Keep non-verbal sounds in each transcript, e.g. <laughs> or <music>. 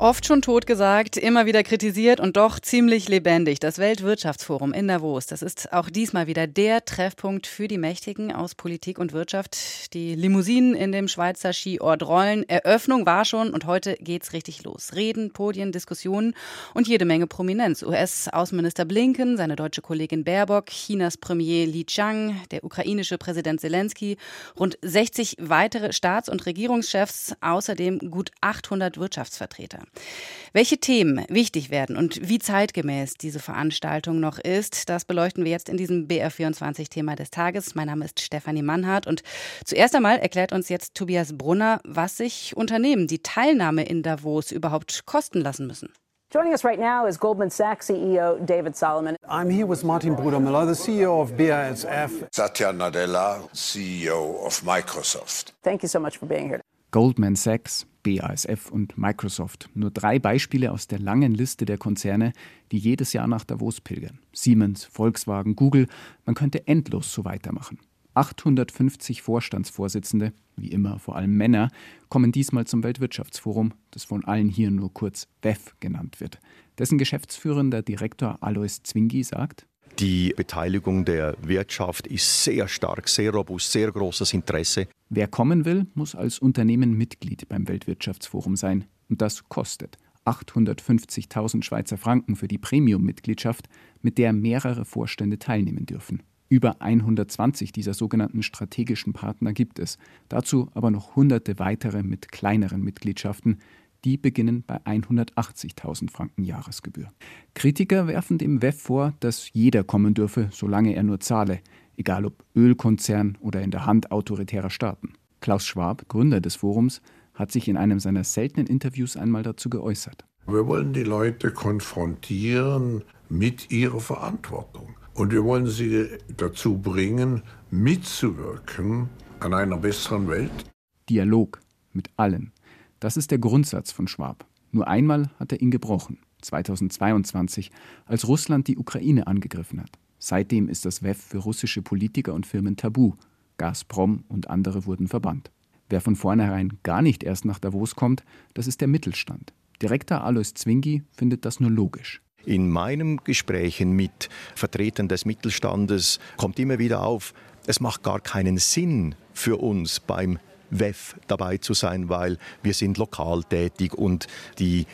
Oft schon tot gesagt, immer wieder kritisiert und doch ziemlich lebendig. Das Weltwirtschaftsforum in Davos. Das ist auch diesmal wieder der Treffpunkt für die Mächtigen aus Politik und Wirtschaft. Die Limousinen in dem Schweizer Skiort rollen. Eröffnung war schon und heute geht's richtig los. Reden, Podien, Diskussionen und jede Menge Prominenz. US-Außenminister Blinken, seine deutsche Kollegin Baerbock, Chinas Premier Li Chang, der ukrainische Präsident Zelensky, rund 60 weitere Staats- und Regierungschefs, außerdem gut 800 Wirtschaftsvertreter. Welche Themen wichtig werden und wie zeitgemäß diese Veranstaltung noch ist, das beleuchten wir jetzt in diesem BR24-Thema des Tages. Mein Name ist Stefanie Mannhardt und zuerst einmal erklärt uns jetzt Tobias Brunner, was sich Unternehmen, die Teilnahme in Davos überhaupt kosten lassen müssen. Joining us right now is Goldman Sachs CEO David Solomon. I'm here with Martin Brudermüller, the CEO of BASF. Satya Nadella, CEO of Microsoft. Thank you so much for being here. Goldman Sachs, BASF und Microsoft. Nur drei Beispiele aus der langen Liste der Konzerne, die jedes Jahr nach Davos pilgern. Siemens, Volkswagen, Google, man könnte endlos so weitermachen. 850 Vorstandsvorsitzende, wie immer vor allem Männer, kommen diesmal zum Weltwirtschaftsforum, das von allen hier nur kurz WEF genannt wird. Dessen geschäftsführender Direktor Alois Zwingi sagt, die Beteiligung der Wirtschaft ist sehr stark, sehr robust, sehr großes Interesse. Wer kommen will, muss als Unternehmen Mitglied beim Weltwirtschaftsforum sein. Und das kostet 850.000 Schweizer Franken für die Premium-Mitgliedschaft, mit der mehrere Vorstände teilnehmen dürfen. Über 120 dieser sogenannten strategischen Partner gibt es. Dazu aber noch hunderte weitere mit kleineren Mitgliedschaften, die beginnen bei 180.000 Franken Jahresgebühr. Kritiker werfen dem WEF vor, dass jeder kommen dürfe, solange er nur zahle, egal ob Ölkonzern oder in der Hand autoritärer Staaten. Klaus Schwab, Gründer des Forums, hat sich in einem seiner seltenen Interviews einmal dazu geäußert. Wir wollen die Leute konfrontieren mit ihrer Verantwortung. Und wir wollen sie dazu bringen, mitzuwirken an einer besseren Welt. Dialog mit allen, das ist der Grundsatz von Schwab. Nur einmal hat er ihn gebrochen, 2022, als Russland die Ukraine angegriffen hat. Seitdem ist das WEF für russische Politiker und Firmen tabu. Gazprom und andere wurden verbannt. Wer von vornherein gar nicht erst nach Davos kommt, das ist der Mittelstand. Direktor Alois Zwingi findet das nur logisch. In meinen Gesprächen mit Vertretern des Mittelstandes kommt immer wieder auf, es macht gar keinen Sinn für uns beim WEF dabei zu sein, weil wir sind lokal tätig und die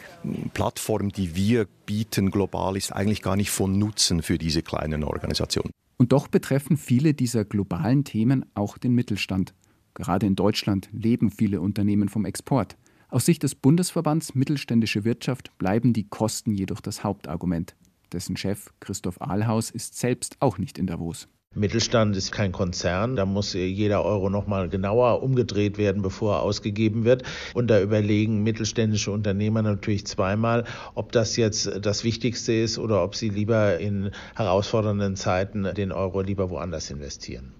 Plattform, die wir bieten global, ist eigentlich gar nicht von Nutzen für diese kleinen Organisationen. Und doch betreffen viele dieser globalen Themen auch den Mittelstand. Gerade in Deutschland leben viele Unternehmen vom Export. Aus Sicht des Bundesverbands Mittelständische Wirtschaft bleiben die Kosten jedoch das Hauptargument. Dessen Chef Christoph Ahlhaus ist selbst auch nicht in Davos. Mittelstand ist kein Konzern, da muss jeder Euro nochmal genauer umgedreht werden, bevor er ausgegeben wird. Und da überlegen mittelständische Unternehmer natürlich zweimal, ob das jetzt das Wichtigste ist oder ob sie lieber in herausfordernden Zeiten den Euro lieber woanders investieren.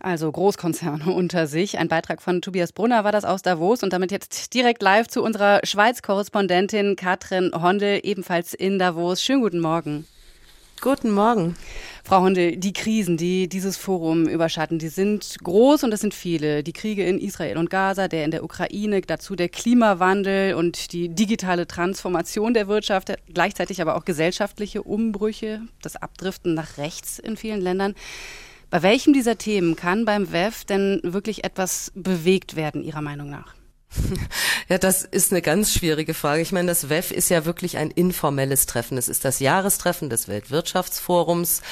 Also Großkonzerne <laughs> unter sich. Ein Beitrag von Tobias Brunner war das aus Davos und damit jetzt direkt live zu unserer Schweiz-Korrespondentin Katrin Hondel, ebenfalls in Davos. Schönen guten Morgen. Guten Morgen. Frau Hunde, die Krisen, die dieses Forum überschatten, die sind groß und es sind viele. Die Kriege in Israel und Gaza, der in der Ukraine, dazu der Klimawandel und die digitale Transformation der Wirtschaft, gleichzeitig aber auch gesellschaftliche Umbrüche, das Abdriften nach rechts in vielen Ländern. Bei welchem dieser Themen kann beim WEF denn wirklich etwas bewegt werden, Ihrer Meinung nach? <laughs> Ja, das ist eine ganz schwierige Frage. Ich meine, das WEF ist ja wirklich ein informelles Treffen. Es ist das Jahrestreffen des Weltwirtschaftsforums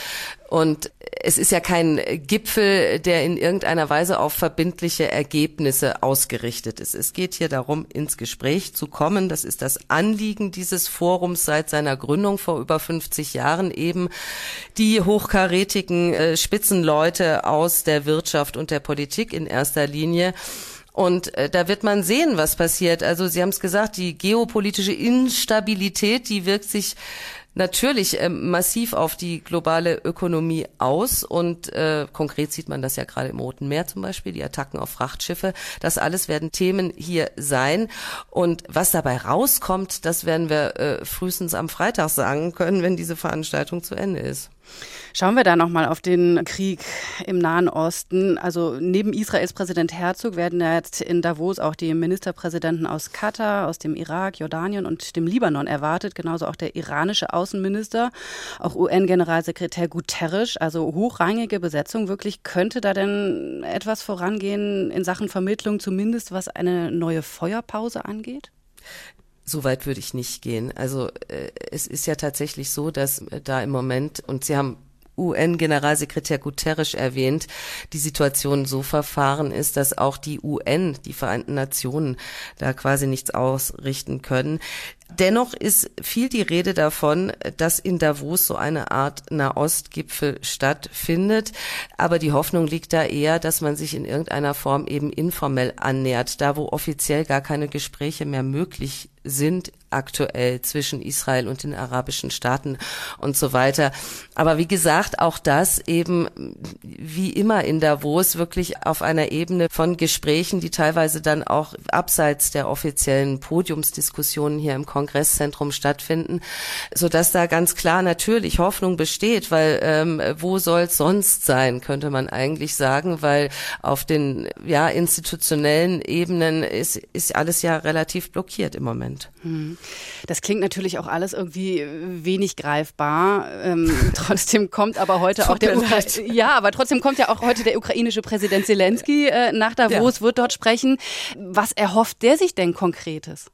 und es ist ja kein Gipfel, der in irgendeiner Weise auf verbindliche Ergebnisse ausgerichtet ist. Es geht hier darum, ins Gespräch zu kommen. Das ist das Anliegen dieses Forums seit seiner Gründung vor über 50 Jahren eben die hochkarätigen äh, Spitzenleute aus der Wirtschaft und der Politik in erster Linie und äh, da wird man sehen, was passiert. Also Sie haben es gesagt, die geopolitische Instabilität, die wirkt sich natürlich äh, massiv auf die globale Ökonomie aus. Und äh, konkret sieht man das ja gerade im Roten Meer zum Beispiel, die Attacken auf Frachtschiffe. Das alles werden Themen hier sein. Und was dabei rauskommt, das werden wir äh, frühestens am Freitag sagen können, wenn diese Veranstaltung zu Ende ist. Schauen wir da nochmal auf den Krieg im Nahen Osten. Also neben Israels Präsident Herzog werden ja jetzt in Davos auch die Ministerpräsidenten aus Katar, aus dem Irak, Jordanien und dem Libanon erwartet, genauso auch der iranische Außenminister, auch UN-Generalsekretär Guterres, also hochrangige Besetzung. Wirklich könnte da denn etwas vorangehen in Sachen Vermittlung, zumindest was eine neue Feuerpause angeht? So weit würde ich nicht gehen. Also äh, es ist ja tatsächlich so, dass äh, da im Moment, und Sie haben UN-Generalsekretär Guterres erwähnt, die Situation so verfahren ist, dass auch die UN, die Vereinten Nationen, da quasi nichts ausrichten können. Dennoch ist viel die Rede davon, dass in Davos so eine Art Nahostgipfel stattfindet. Aber die Hoffnung liegt da eher, dass man sich in irgendeiner Form eben informell annähert, da wo offiziell gar keine Gespräche mehr möglich sind aktuell zwischen Israel und den arabischen Staaten und so weiter. Aber wie gesagt, auch das eben wie immer in Davos wirklich auf einer Ebene von Gesprächen, die teilweise dann auch abseits der offiziellen Podiumsdiskussionen hier im Kongresszentrum stattfinden, so dass da ganz klar natürlich Hoffnung besteht, weil ähm, wo soll es sonst sein, könnte man eigentlich sagen, weil auf den ja institutionellen Ebenen ist ist alles ja relativ blockiert im Moment. Hm. Das klingt natürlich auch alles irgendwie wenig greifbar. Ähm, <laughs> trotzdem kommt aber heute auch der Ukra <laughs> ja, aber trotzdem kommt ja auch heute der ukrainische Präsident Zelensky äh, nach Davos, ja. wird dort sprechen. Was erhofft der sich denn konkretes?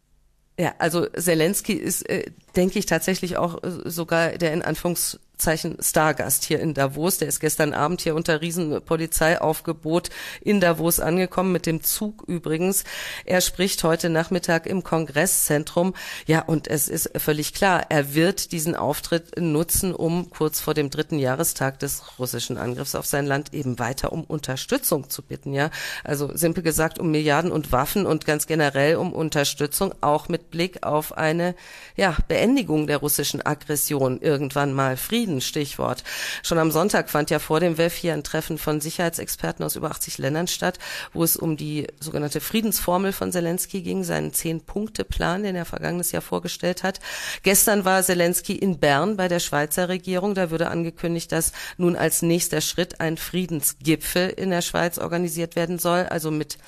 Ja, also Zelensky ist, äh, denke ich, tatsächlich auch äh, sogar der in Anführungs Zeichen Stargast hier in Davos. Der ist gestern Abend hier unter Riesenpolizeiaufgebot in Davos angekommen, mit dem Zug übrigens. Er spricht heute Nachmittag im Kongresszentrum. Ja, und es ist völlig klar, er wird diesen Auftritt nutzen, um kurz vor dem dritten Jahrestag des russischen Angriffs auf sein Land eben weiter um Unterstützung zu bitten. Ja, also simpel gesagt um Milliarden und Waffen und ganz generell um Unterstützung, auch mit Blick auf eine ja, Beendigung der russischen Aggression irgendwann mal Frieden Frieden, Stichwort. Schon am Sonntag fand ja vor dem WEF hier ein Treffen von Sicherheitsexperten aus über 80 Ländern statt, wo es um die sogenannte Friedensformel von Zelensky ging, seinen Zehn-Punkte-Plan, den er vergangenes Jahr vorgestellt hat. Gestern war Zelensky in Bern bei der Schweizer Regierung. Da würde angekündigt, dass nun als nächster Schritt ein Friedensgipfel in der Schweiz organisiert werden soll, also mit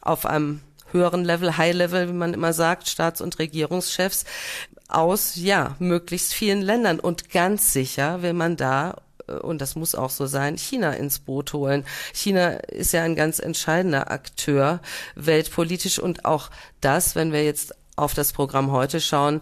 auf einem höheren Level, High Level, wie man immer sagt, Staats- und Regierungschefs aus, ja, möglichst vielen Ländern. Und ganz sicher will man da äh, und das muss auch so sein, China ins Boot holen. China ist ja ein ganz entscheidender Akteur weltpolitisch und auch das, wenn wir jetzt auf das Programm heute schauen,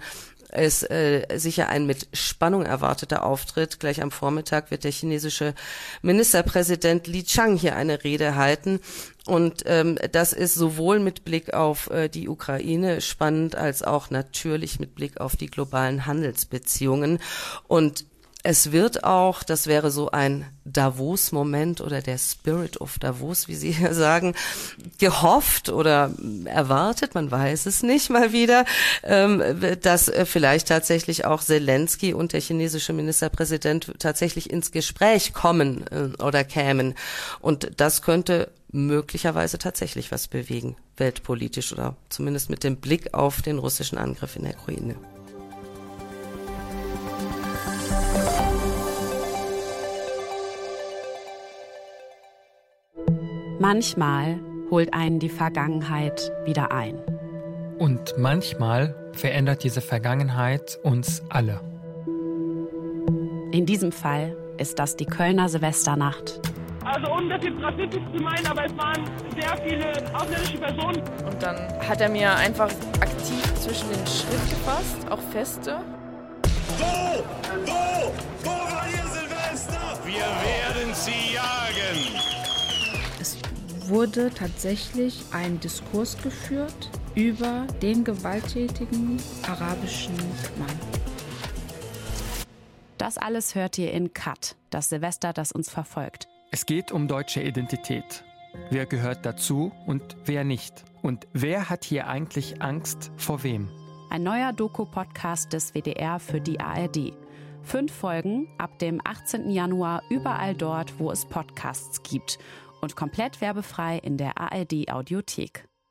ist äh, sicher ein mit Spannung erwarteter Auftritt. Gleich am Vormittag wird der chinesische Ministerpräsident Li Chang hier eine Rede halten. Und ähm, das ist sowohl mit Blick auf äh, die Ukraine spannend als auch natürlich mit Blick auf die globalen Handelsbeziehungen. Und es wird auch, das wäre so ein Davos-Moment oder der Spirit of Davos, wie Sie ja <laughs> sagen, gehofft oder erwartet, man weiß es nicht mal wieder, ähm, dass äh, vielleicht tatsächlich auch Zelensky und der chinesische Ministerpräsident tatsächlich ins Gespräch kommen äh, oder kämen. Und das könnte möglicherweise tatsächlich was bewegen, weltpolitisch oder zumindest mit dem Blick auf den russischen Angriff in der Ukraine. Manchmal holt einen die Vergangenheit wieder ein. Und manchmal verändert diese Vergangenheit uns alle. In diesem Fall ist das die Kölner Silvesternacht. Also ohne das jetzt rassistisch zu meinen, aber es waren sehr viele ausländische Personen. Und dann hat er mir einfach aktiv zwischen den Schritt gefasst, auch feste. Wo? Wo? Wo wurde tatsächlich ein Diskurs geführt über den gewalttätigen arabischen Mann. Das alles hört ihr in Cut, das Silvester, das uns verfolgt. Es geht um deutsche Identität. Wer gehört dazu und wer nicht? Und wer hat hier eigentlich Angst vor wem? Ein neuer Doku-Podcast des WDR für die ARD. Fünf Folgen ab dem 18. Januar überall dort, wo es Podcasts gibt und komplett werbefrei in der ARD Audiothek.